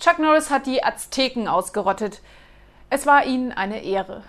Chuck Norris hat die Azteken ausgerottet. Es war ihnen eine Ehre.